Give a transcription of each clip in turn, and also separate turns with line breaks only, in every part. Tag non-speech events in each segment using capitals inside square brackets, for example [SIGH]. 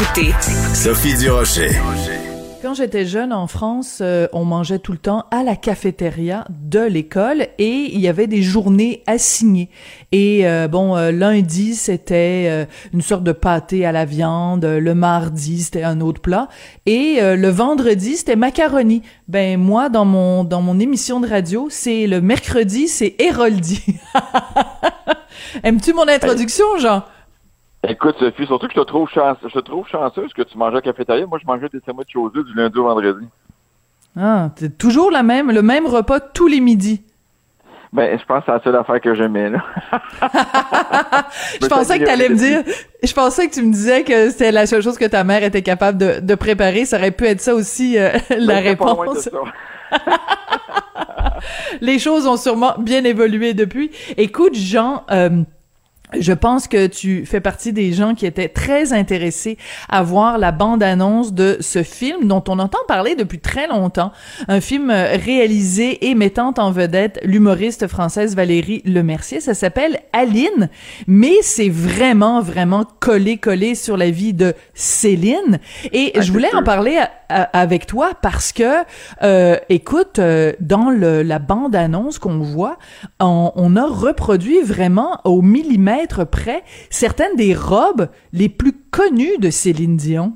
Écoutez
Sophie Durocher.
Quand j'étais jeune en France, euh, on mangeait tout le temps à la cafétéria de l'école et il y avait des journées assignées. Et euh, bon, euh, lundi c'était une sorte de pâté à la viande, le mardi c'était un autre plat et le vendredi c'était macaroni. Ben moi dans mon dans mon émission de radio, c'est le mercredi, c'est Héroldi. [LAUGHS] Aimes-tu mon introduction, Jean?
Écoute, Sophie, surtout que je te trouve, chance, je te trouve chanceuse que tu manges à la cafétéria. Moi, je mangeais des sandwichs chaussés du lundi au vendredi.
Ah, c'est toujours la même, le même repas tous les midis.
Ben, je pense que c'est la seule affaire que j'aimais, là. [LAUGHS]
je pensais que tu allais me dire, je pensais que tu me disais que c'était la seule chose que ta mère était capable de, de préparer. Ça aurait pu être ça aussi, euh, [LAUGHS] la
Ben,
réponse. [LAUGHS] Les choses ont sûrement bien évolué depuis. Écoute, Jean, euh, je pense que tu fais partie des gens qui étaient très intéressés à voir la bande-annonce de ce film dont on entend parler depuis très longtemps. Un film euh, réalisé et mettant en vedette l'humoriste française Valérie Lemercier. Ça s'appelle Aline, mais c'est vraiment, vraiment collé-collé sur la vie de Céline. Et
Ah,
je voulais
c'est
en parler à- avec toi parce que, euh, écoute, euh, dans le, la bande-annonce qu'on voit, on, a reproduit vraiment au millimètre près certaines des robes les plus connues de Céline Dion.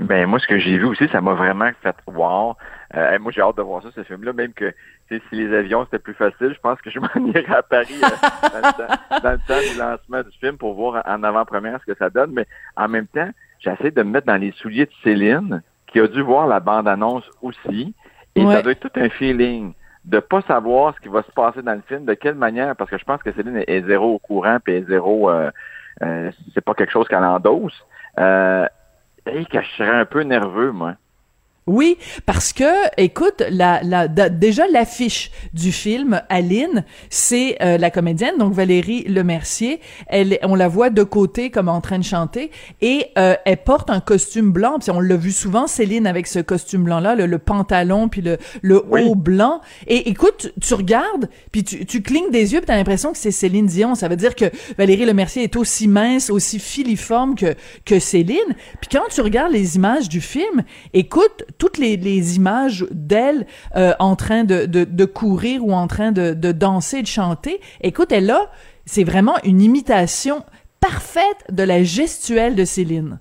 Ben, moi, ce que j'ai vu aussi, ça m'a vraiment fait voir. Euh, moi, j'ai hâte de voir ça, ce film-là, même que si les avions, c'était plus facile, je pense que je m'en [LAUGHS] irais à Paris euh, dans, le temps, dans le temps du lancement du film pour voir en avant-première ce que ça donne. Mais en même temps, j'essaie de me mettre dans les souliers de Céline, qui a dû voir la bande-annonce aussi. Et
Ouais.
ça doit être tout un feeling de pas savoir ce qui va se passer dans le film, de quelle manière, parce que je pense que Céline est, est zéro au courant, puis est zéro, euh, euh, c'est pas quelque chose qu'elle endosse. Euh, et que je serais un peu nerveux, moi.
Oui, parce que, écoute, la, la, da- déjà l'affiche du film Aline, c'est euh, la comédienne, donc Valérie Lemercier. Elle, on la voit de côté comme en train de chanter et euh, elle porte un costume blanc. Puis on l'a vu souvent, Céline avec ce costume blanc-là, le, le pantalon puis le, le
Oui.
haut blanc. Et écoute, tu regardes puis tu, tu clignes des yeux puis t'as l'impression que c'est Céline Dion. Ça veut dire que Valérie Lemercier est aussi mince, aussi filiforme que que Céline. Puis quand tu regardes les images du film, écoute toutes les, les images d'elle euh, en train de, de, de courir ou en train de, de danser, de chanter. Écoute, elle a, c'est vraiment une imitation parfaite de la gestuelle de Céline.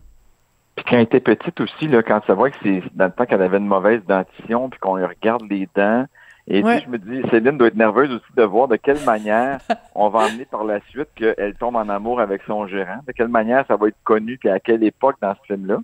Puis quand elle était petite aussi, là, quand ça voit que c'est dans le temps qu'elle avait une mauvaise dentition, puis qu'on lui regarde les dents, et
Ouais.
puis je me dis, Céline doit être nerveuse aussi de voir de quelle manière [LAUGHS] on va emmener par la suite qu'elle tombe en amour avec son gérant, de quelle manière ça va être connu, puis à quelle époque dans ce film-là.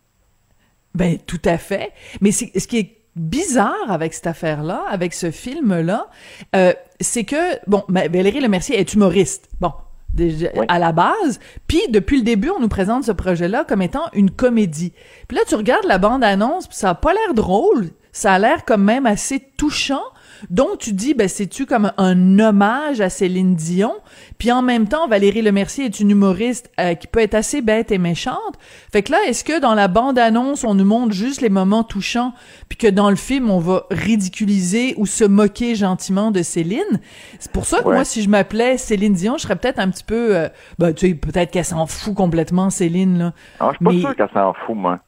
Ben tout à fait. Mais c'est ce qui est bizarre avec cette affaire-là, avec ce film-là, euh, c'est que bon, ben, Valérie Lemercier est humoriste. Bon. Déjà,
Oui.
à la base, puis depuis le début, on nous présente ce projet-là comme étant une comédie. Puis là, tu regardes la bande-annonce, puis ça a pas l'air drôle, ça a l'air quand même assez touchant. Donc tu dis, ben c'est-tu comme un hommage à Céline Dion, puis en même temps, Valérie Lemercier est une humoriste euh, qui peut être assez bête et méchante. Fait que là, est-ce que dans la bande-annonce, on nous montre juste les moments touchants, puis que dans le film, on va ridiculiser ou se moquer gentiment de Céline? C'est pour ça que
Ouais.
moi, si je m'appelais Céline Dion, je serais peut-être un petit peu... euh, ben, tu sais, peut-être qu'elle s'en fout complètement, Céline, là.
Alors, je suis pas
Mais-
sûr qu'elle s'en fout, moi.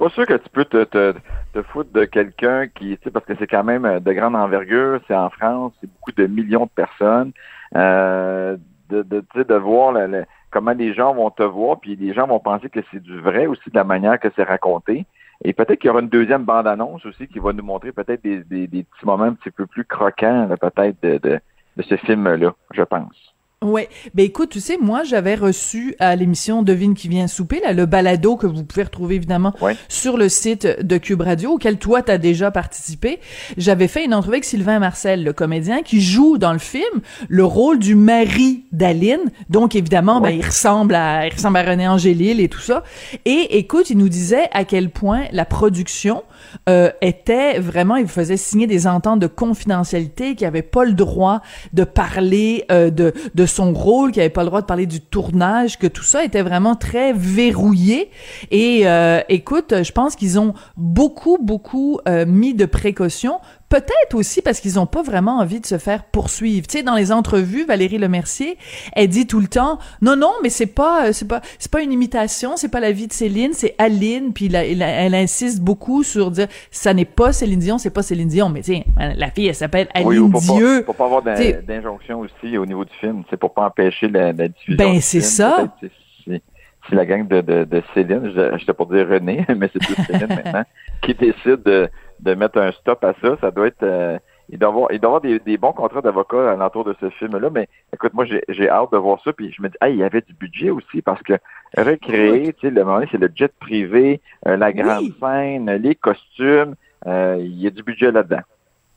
Pas sûr que tu peux te, te, te foutre de quelqu'un qui, tu sais, parce que c'est quand même euh, de grande envergure, c'est en France, c'est beaucoup de millions de personnes. Euh, de, de, de voir comment les gens vont te voir, puis les gens vont penser que c'est du vrai aussi de la manière que c'est raconté. Et peut-être qu'il y aura une deuxième bande-annonce aussi qui va nous montrer peut-être des, des, des petits moments un petit peu plus croquants, peut-être, de, de, de ce film-là, je pense.
Ouais, ben écoute, tu sais, moi j'avais reçu à l'émission Devine qui vient souper, là, le balado que vous pouvez retrouver évidemment
Ouais.
sur le site de Cube Radio, auquel toi t'as déjà participé. J'avais fait une entrevue avec Sylvain Marcel, le comédien, qui joue dans le film le rôle du mari d'Aline. Donc évidemment, ben il ressemble à, il ressemble à René Angélil et tout ça. Et écoute, il nous disait à quel point la production euh, était vraiment, il faisait signer des ententes de confidentialité, qu'il avait pas le droit de parler euh, de, de son rôle, qu'il avait pas le droit de parler du tournage, que tout ça était vraiment très verrouillé. Et euh, écoute, je pense qu'ils ont beaucoup, beaucoup euh, mis de précautions Peut-être aussi parce qu'ils ont pas vraiment envie de se faire poursuivre. Tu sais, dans les entrevues, Valérie Lemercier, elle dit tout le temps, non, non, mais c'est pas, euh, c'est pas, c'est pas une imitation, c'est pas la vie de Céline, c'est Aline. Puis elle, insiste beaucoup sur dire, ça n'est pas Céline Dion, c'est pas Céline Dion. Mais tiens, la fille, elle s'appelle Aline oui, pour
Dieu. Pas, pour pas avoir d'injonction aussi au niveau du film. C'est pour pas empêcher la, diffusion.
Ben, c'est ça
c'est la gang de, de, Céline, j'étais pour dire René, [LAUGHS] mais c'est plus Céline [LAUGHS] maintenant, qui décide de, de mettre un stop à ça. Ça doit être euh, il doit avoir, il doit avoir des, des bons contrats d'avocat l'entour de ce film-là, mais écoute, moi j'ai hâte de voir ça, puis je me dis, ah, il y avait du budget aussi, parce que recréer, tu sais, le moment c'est le jet privé, euh, la grande scène, les costumes, euh, il y a du budget là-dedans.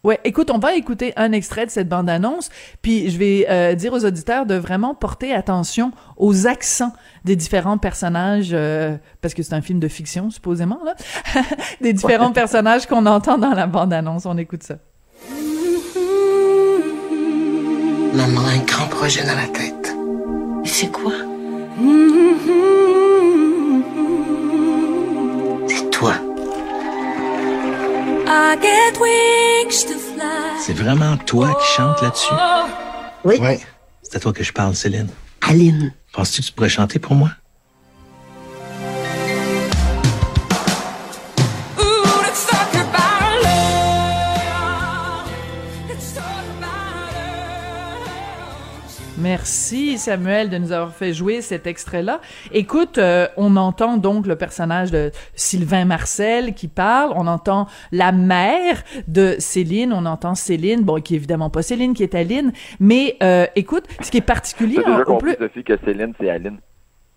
Ouais, écoute, on va écouter un extrait de cette bande-annonce, puis je vais euh, dire aux auditeurs de vraiment porter attention aux accents des différents personnages, euh, parce que c'est un film de fiction, supposément, là, [LAUGHS] des différents personnages qu'on entend dans la bande-annonce. On écoute ça.
Maman a un grand projet dans la tête.
C'est quoi?
C'est
C'est vraiment toi qui chantes là-dessus?
Oui.
Oui. C'est à toi que je parle, Céline.
Aline.
Penses-tu que tu pourrais chanter pour moi?
Merci Samuel de nous avoir fait jouer cet extrait-là. Écoute, euh, on entend donc le personnage de Sylvain Marcel qui parle, on entend la mère de Céline, on entend Céline, bon qui est évidemment pas Céline, qui est Aline, mais euh, écoute, ce qui est particulier...
T'as déjà compris, Sophie, que Céline, c'est Aline.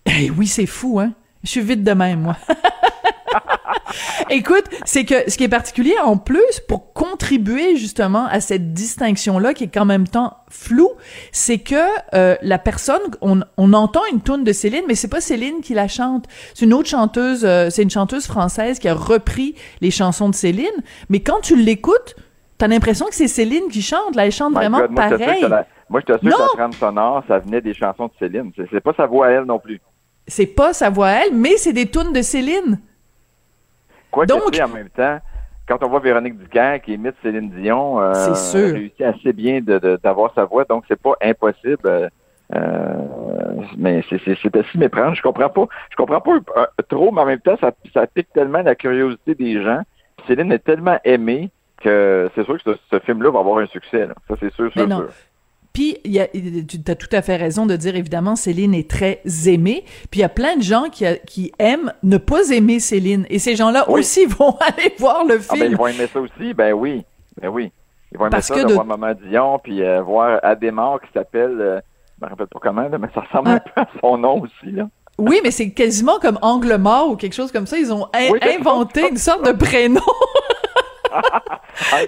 Eh oui, c'est fou, hein? Je suis vite de même, moi. [LAUGHS] [LAUGHS] Écoute, c'est que ce qui est particulier en plus pour contribuer justement à cette distinction-là qui est qu'en même temps floue, c'est que euh, la personne, on, on entend une tourne de Céline, mais c'est pas Céline qui la chante. C'est une autre chanteuse, euh, c'est une chanteuse française qui a repris les chansons de Céline. Mais quand tu l'écoutes, t'as l'impression que c'est Céline qui chante. Là, elle chante vraiment pareil.
moi, je t'assure que la trame sonore, ça venait des chansons de Céline. C'est pas sa voix à elle non plus.
C'est pas sa voix à elle, mais c'est des tunes de Céline.
Quoi Donc, en même temps, quand on voit Véronique Ducaire qui imite Céline Dion, euh, réussit assez bien d'avoir sa voix, donc c'est pas impossible. Euh, euh mais c'est assez méprendre. Je comprends pas. Je comprends pas euh, trop, mais en même temps, ça, ça pique tellement la curiosité des gens. Céline est tellement aimée que c'est sûr que ce, film-là va avoir un succès. Ça, c'est sûr, sûr, sûr.
Puis, y a, tu as tout à fait raison de dire, évidemment, Céline est très aimée. Puis, il y a plein de gens qui, qui aiment ne pas aimer Céline. Et ces gens-là aussi [LAUGHS] vont aller voir le film. Ah
ben, ils vont aimer ça aussi, ben oui. Ben oui. Ils vont aimer ça, de, voir Maman Dion, puis euh, voir Adémar qui s'appelle, euh, je me rappelle pas comment, mais ça ressemble un ah. peu à son nom aussi, là.
Oui, mais c'est quasiment comme Angle mort ou quelque chose comme ça. Ils ont inventé une sorte de prénom. [LAUGHS]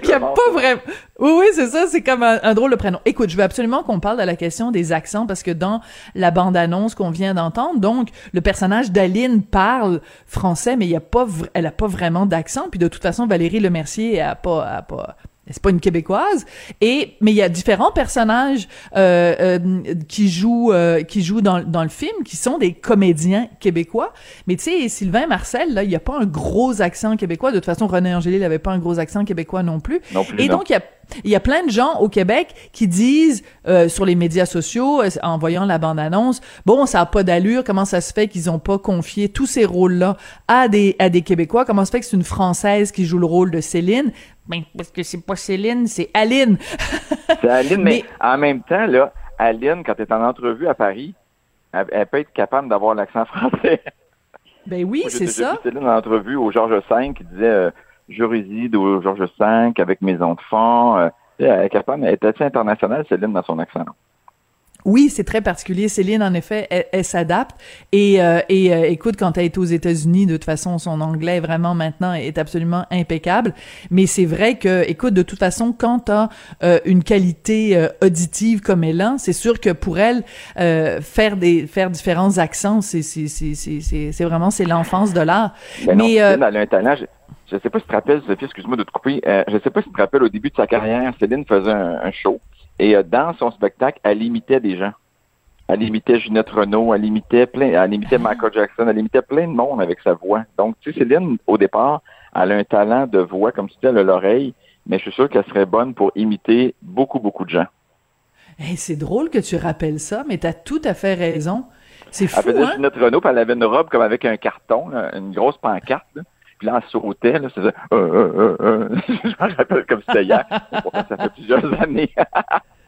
Il a pas vraiment. Oui, oui, c'est ça. C'est comme un, drôle de prénom. Écoute, je veux absolument qu'on parle de la question des accents parce que dans la bande-annonce qu'on vient d'entendre, donc le personnage d'Aline parle français, mais il y a pas, elle a pas vraiment d'accent. Puis de toute façon, Valérie Lemercier a pas, a pas, c'est pas une québécoise. Et mais il y a différents personnages euh, euh, qui jouent euh, qui jouent dans, dans le film qui sont des comédiens québécois. Mais tu sais Sylvain Marcel là il y a pas un gros accent québécois. De toute façon René Angélil avait pas un gros accent québécois non plus, et donc il y a il y a plein de gens au Québec qui disent euh, sur les médias sociaux, euh, en voyant la bande-annonce, bon, ça a pas d'allure, comment ça se fait qu'ils ont pas confié tous ces rôles-là à des, à des Québécois, comment ça se fait que c'est une Française qui joue le rôle de Céline? Ben, parce que c'est pas Céline, c'est Aline.
c'est Aline, mais, [LAUGHS] en même temps, là, Aline, quand elle est en entrevue à Paris, elle, peut être capable d'avoir l'accent français.
Ben oui, c'est ça.
Vu Céline en entrevue au Georges V qui disait... Euh, je réside au Georges V avec mes enfants. Euh, elle est capable, elle est assez internationale, Céline, dans son accent.
Oui, c'est très particulier. Céline, en effet, elle, s'adapte. Et, euh, et euh, écoute, quand elle est aux États-Unis, de toute façon, son anglais vraiment maintenant est absolument impeccable. Mais c'est vrai que, écoute, de toute façon, quand t'as euh, une qualité auditive comme elle a, c'est sûr que pour elle, faire des faire différents accents, c'est c'est c'est c'est vraiment c'est l'enfance de l'art.
Ben Mais elle a un talent. Je ne sais pas si tu te rappelles, Sophie, excuse-moi de te couper. Euh, je ne sais pas si tu te rappelles, au début de sa carrière, Céline faisait un, show et euh, dans son spectacle, elle imitait des gens. Elle imitait Ginette Renault, elle imitait plein, elle imitait. Michael Jackson, elle imitait plein de monde avec sa voix. Donc, tu sais, Céline, au départ, elle a un talent de voix, comme si elle a l'oreille, mais je suis sûr qu'elle serait bonne pour imiter beaucoup, beaucoup de gens.
Hey, c'est drôle que tu rappelles ça, mais tu as tout à fait raison. C'est fou,
Elle faisait
hein?
Ginette Renault, puis elle avait une robe comme avec un carton, là, une grosse pancarte. là. Puis là, elle sautait, là, euh, euh, euh, euh. [LAUGHS] Je m'en rappelle comme c'était hier. Ça fait plusieurs années. [LAUGHS]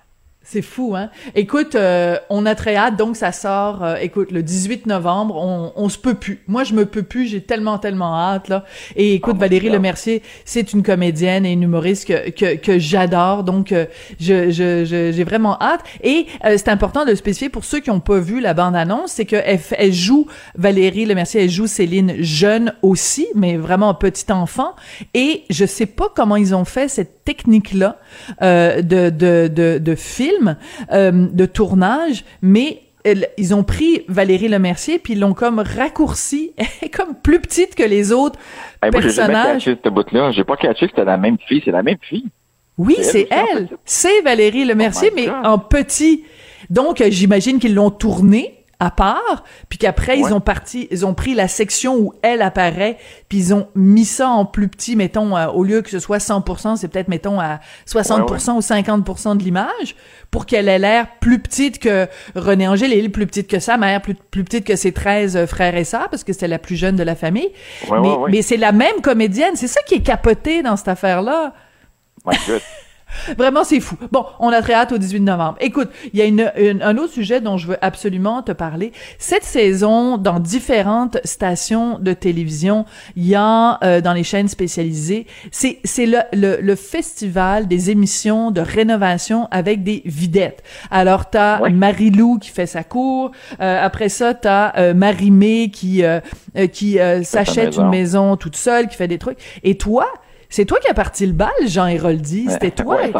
C'est fou, hein? Écoute, euh, on a très hâte, donc ça sort, euh, écoute, le 18 novembre, on, on se peut plus. Moi, je me peux plus, j'ai tellement, tellement hâte, là. Et écoute,
Oh, mon
Valérie. Lemercier, c'est une comédienne et une humoriste que, que, que j'adore, donc euh, je, je, je- j'ai vraiment hâte. Et euh, c'est important de le spécifier pour ceux qui n'ont pas vu la bande-annonce, c'est qu'elle elle joue, Valérie Lemercier, elle joue Céline jeune aussi, mais vraiment petit enfant. Et je sais pas comment ils ont fait cette technique-là euh, de, de, de, de film, euh, de tournage, mais ils ont pris Valérie Lemercier puis ils l'ont comme raccourci, [LAUGHS] comme plus petite que les autres
Hey, moi, j'ai jamais
personnages.
catché bout-là. J'ai pas catché que c'était la même fille. C'est la même fille.
Oui,
C'est elle.
C'est Valérie Lemercier,
Oh
mais
God.
en petit. Donc, euh, j'imagine qu'ils l'ont tournée à part, puis qu'après, ils ont parti, ils ont pris la section où elle apparaît, puis ils ont mis ça en plus petit, mettons, euh, au lieu que ce soit 100%, c'est peut-être, mettons, à 60% ou 50% de l'image, pour qu'elle ait l'air plus petite que René Angélil, plus petite que sa mère, plus, plus petite que ses 13 euh, frères et sœurs, parce que c'était la plus jeune de la famille. Mais c'est la même comédienne, c'est ça qui est capoté dans cette affaire-là.
My God.
Vraiment, c'est fou. Bon, on a très hâte au 18 novembre. Écoute, il y a une, une- un autre sujet dont je veux absolument te parler. Cette saison, dans différentes stations de télévision, il y a euh, dans les chaînes spécialisées, c'est c'est le, le, le festival des émissions de rénovation avec des videttes. Alors, t'as
Ouais.
Marie-Lou qui fait sa cour. Euh, après ça, t'as euh, Marie-Mé qui, euh, euh, qui euh, s'achète une maison toute seule, qui fait des trucs. Et toi, c'est toi qui as parti le bal, Jean Héroldi. C'était toi.
Ouais,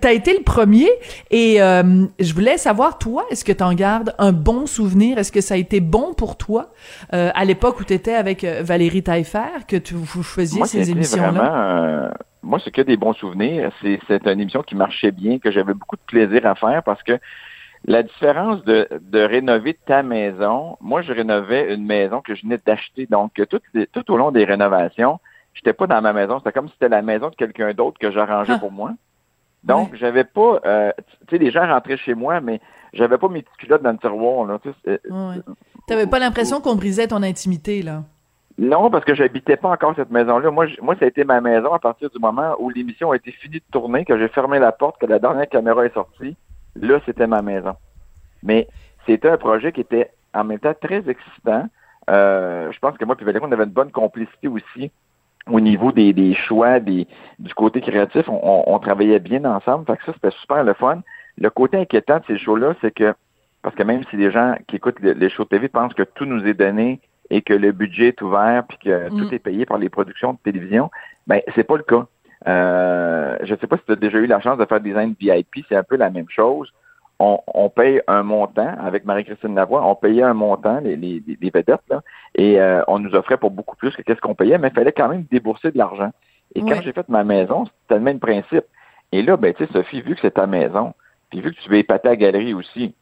T'as- été le premier et euh, je voulais savoir, toi, est-ce que t'en gardes un bon souvenir? Est-ce que ça a été bon pour toi euh, à l'époque où t'étais avec euh, Valérie Taillefer, que tu, vous faisiez
Moi,
ces émissions-là?
vraiment, euh, moi, c'est que des bons souvenirs. C'est, c'est une émission qui marchait bien, que j'avais beaucoup de plaisir à faire parce que la différence de, de rénover ta maison, moi, je rénovais une maison que je venais d'acheter. Donc, tout, tout au long des rénovations, j'étais pas dans ma maison. C'était comme si c'était la maison de quelqu'un d'autre que j'arrangeais
Ah.
pour moi. Donc, j'avais pas, euh, tu sais, les gens rentraient chez moi, mais j'avais pas mes petites culottes dans le tiroir. Là, c'est-
Ouais. T'avais pas l'impression qu'on brisait ton intimité, là?
Non, parce que j'habitais pas encore cette maison-là. Moi, moi, ça a été ma maison à partir du moment où l'émission a été finie de tourner, que j'ai fermé la porte, que la dernière caméra est sortie. Là, c'était ma maison. Mais c'était un projet qui était en même temps très excitant. Euh, je pense que moi et Valérie, on avait une bonne complicité aussi au niveau des, des choix, des, du côté créatif. On, on- on travaillait bien ensemble. Fait que ça, c'était super le fun. Le côté inquiétant de ces shows-là, c'est que, parce que même si les gens qui écoutent le- les shows de TV pensent que tout nous est donné et que le budget est ouvert puis que
Mm.
tout est payé par les productions de télévision, ben c'est pas le cas. Euh, je sais pas si tu as déjà eu la chance de faire des VIP, c'est un peu la même chose. On, on paye un montant avec Marie-Christine Lavoie, on payait un montant, les, les, les vedettes, là, et euh, on nous offrait pour beaucoup plus que qu'est-ce qu'on payait, mais il fallait quand même débourser de l'argent. Et quand j'ai fait ma maison, c'était le même principe. Et là, ben, tu sais, Sophie, vu que c'est ta maison, puis vu que tu veux épater la galerie aussi,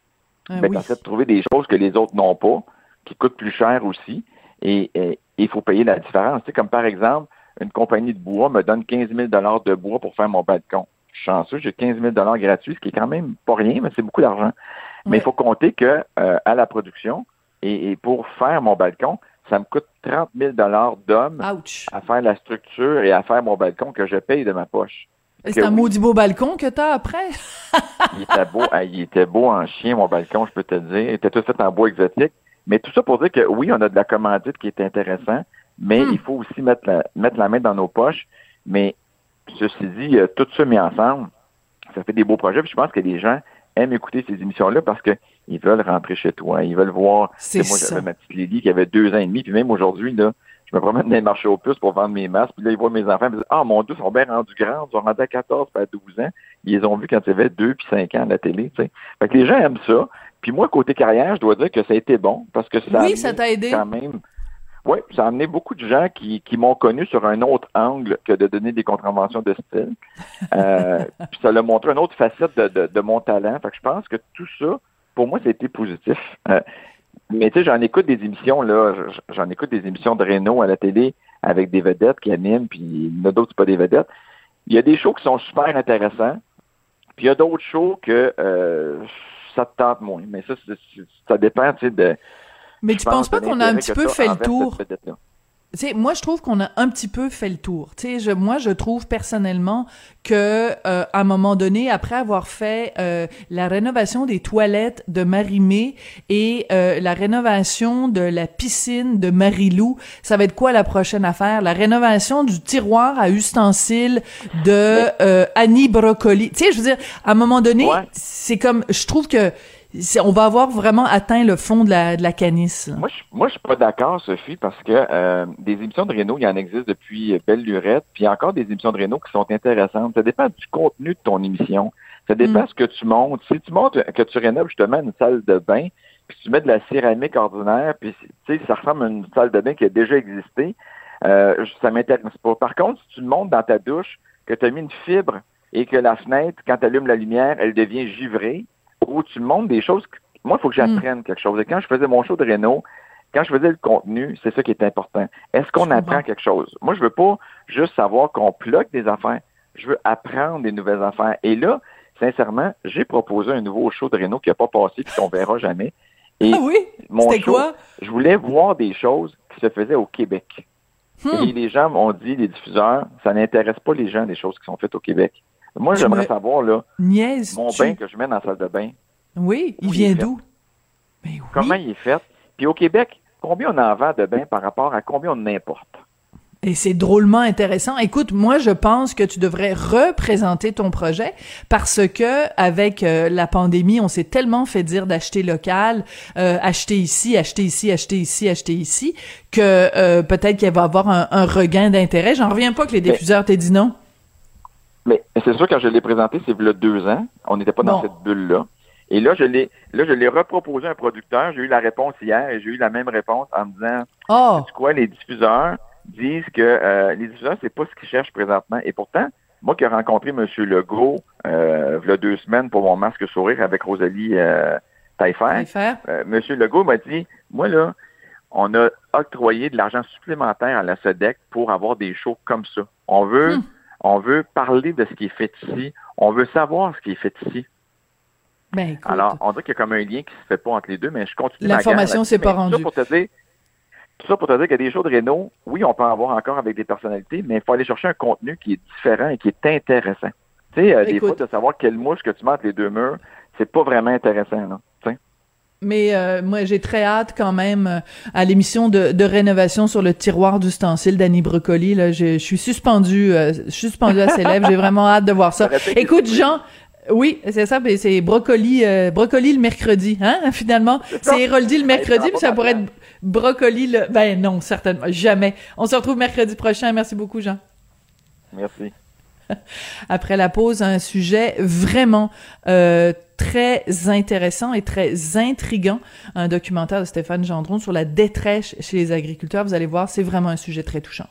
Ah
ben,
oui.
de trouver des choses que les autres n'ont pas, qui coûtent plus cher aussi, et et il faut payer la différence. Tu sais, comme par exemple, une compagnie de bois me donne 15 000 de bois pour faire mon balcon. Chanceux, j'ai 15 000 gratuits, ce qui est quand même pas rien, mais c'est beaucoup d'argent. Mais il faut compter que euh, à la production, et, et pour faire mon balcon, ça me coûte 30 000 d'hommes à faire la structure et à faire mon balcon que je paye de ma poche.
C'est un
oui.
maudit beau balcon que t'as après?
Il était beau, [LAUGHS] il était beau en chien, mon balcon, je peux te le dire. Il était tout fait en bois exotique. Mais tout ça pour dire que oui, on a de la commandite qui est intéressant, mais
Hmm.
il faut aussi mettre la, mettre la main dans nos poches. Mais ceci dit, euh, tout ça mis ensemble, ça fait des beaux projets. Puis je pense que les gens aiment écouter ces émissions-là parce que ils veulent rentrer chez toi, ils veulent voir.
C'est
Moi, j'avais ma petite Lily qui avait deux ans et demi, puis même aujourd'hui, là, je me promène dans les marchés aux puces pour vendre mes masques, puis là, ils voient mes enfants, ils me disent Ah, mon Dieu, ils sont bien rendus grands, ils sont rendus à 14 puis à 12 ans. Ils les ont vus quand ils avaient 2 puis 5 ans à la télé, tu sais. Fait que les gens aiment ça. Puis moi, côté carrière, je dois dire que ça a été bon, parce que ça a
Oui, ça t'a aidé.
quand même. Oui, ça a amené beaucoup de gens qui, qui m'ont connu sur un autre angle que de donner des contraventions de style. Euh, [LAUGHS] puis ça l'a montré une autre facette de, de, de mon talent. Fait que je pense que tout ça, pour moi, c'était positif. Euh, mais tu sais, j'en écoute des émissions, là, j'en écoute des émissions de Renault à la télé avec des vedettes qui animent, puis il y en a d'autres, pas des vedettes. il y a des shows qui sont super intéressants, puis il y a d'autres shows que euh, ça te tente moins. Mais ça, ça dépend, tu sais, de...
Mais tu penses pas qu'on a un petit peu fait le tour? sais, moi, je trouve qu'on a un petit peu fait le tour. Tu sais, je, moi, je trouve personnellement que euh, à un moment donné, après avoir fait euh, la rénovation des toilettes de Marimé et euh, la rénovation de la piscine de Marilou, ça va être quoi la prochaine affaire? La rénovation du tiroir à ustensiles de euh, Annie Brocoli. Tu sais, je veux dire, à un moment donné, c'est comme, je trouve que on va avoir vraiment atteint le fond de la, de la canisse.
Moi, je, moi, je suis pas d'accord, Sophie, parce que euh, des émissions de Renault, il y en existe depuis belle lurette, puis encore des émissions de Renault qui sont intéressantes. Ça dépend du contenu de ton émission. Ça dépend de mm. ce que tu montes. Si tu montes que tu rénoves justement une salle de bain, puis tu mets de la céramique ordinaire, puis tu sais, ça ressemble à une salle de bain qui a déjà existé, euh, ça m'intéresse pas. Par contre, si tu montes dans ta douche, que tu as mis une fibre et que la fenêtre, quand tu allumes la lumière, elle devient givrée, où tu montres des choses. Moi, il faut que j'apprenne quelque chose. Et quand je faisais mon show de Renault, quand je faisais le contenu, c'est ça qui est important. Est-ce qu'on apprend quelque chose? Moi, je veux pas juste savoir qu'on bloque des affaires. Je veux apprendre des nouvelles affaires. Et là, sincèrement, j'ai proposé un nouveau show de Renault qui n'a pas passé et qu'on verra jamais.
Et ah oui? C'était quoi?
Je voulais voir des choses qui se faisaient au Québec. Hmm. Et les gens m'ont dit, les diffuseurs, ça n'intéresse pas les gens des choses qui sont faites au Québec. Moi, j'aimerais savoir, là, mon bain que je mets dans la salle de bain.
Oui, il vient d'où?
Ben Comment il est fait? Puis au Québec, combien on en vend de bain par rapport à combien on importe?
Et c'est drôlement intéressant. Écoute, moi, je pense que tu devrais représenter ton projet parce que avec euh, la pandémie, on s'est tellement fait dire d'acheter local, euh, acheter ici, acheter ici, acheter ici, acheter ici, que euh, peut-être qu'il va y avoir un, regain d'intérêt. J'en reviens pas que les diffuseurs t'aient dit non.
Mais c'est sûr, quand je l'ai présenté, c'est il y a deux ans. On n'était pas dans cette bulle-là. Et là, je l'ai, là, je l'ai reproposé à un producteur. J'ai eu la réponse hier et j'ai eu la même réponse en me disant, oh. quoi, les diffuseurs disent que euh, les diffuseurs, c'est pas ce qu'ils cherchent présentement? Et pourtant, moi qui ai rencontré M. Legault euh, il y a deux semaines pour mon masque sourire avec Rosalie euh, Taillefer, euh, M. Legault m'a dit, moi là, on a octroyé de l'argent supplémentaire à la SEDEC pour avoir des shows comme ça. On veut hmm. On veut parler de ce qui est fait ici. On veut savoir ce qui est fait ici.
Ben,
Alors, on dirait qu'il y a comme un lien qui se fait pas entre les deux, mais je continue.
L'information s'est pas rendue.
Tout ça pour te dire, tout ça pour te dire qu'il y a des shows de Renault, oui, on peut en avoir encore avec des personnalités, mais il faut aller chercher un contenu qui est différent et qui est intéressant. Tu sais, euh, des fois, de savoir quelle mouche que tu mets entre les deux murs, c'est pas vraiment intéressant, là.
Mais euh, moi, j'ai très hâte quand même euh, à l'émission de, de, rénovation sur le tiroir d'ustensiles d'Annie Brocoli. Là, je, suis suspendu, euh, suspendu à ses lèvres. J'ai vraiment hâte de voir ça. Écoute, Jean. Oui, c'est ça, c'est brocoli, brocoli le mercredi, hein, [LAUGHS] finalement. C'est Héroldi le mercredi, puis ça pourrait être brocoli le... Ben non, certainement, jamais. On se retrouve mercredi prochain. Merci beaucoup, Jean.
Merci. [LAUGHS]
Après la pause, un sujet vraiment euh, très intéressant et très intrigant, un documentaire de Stéphane Gendron sur la détresse chez les agriculteurs. Vous allez voir, c'est vraiment un sujet très touchant.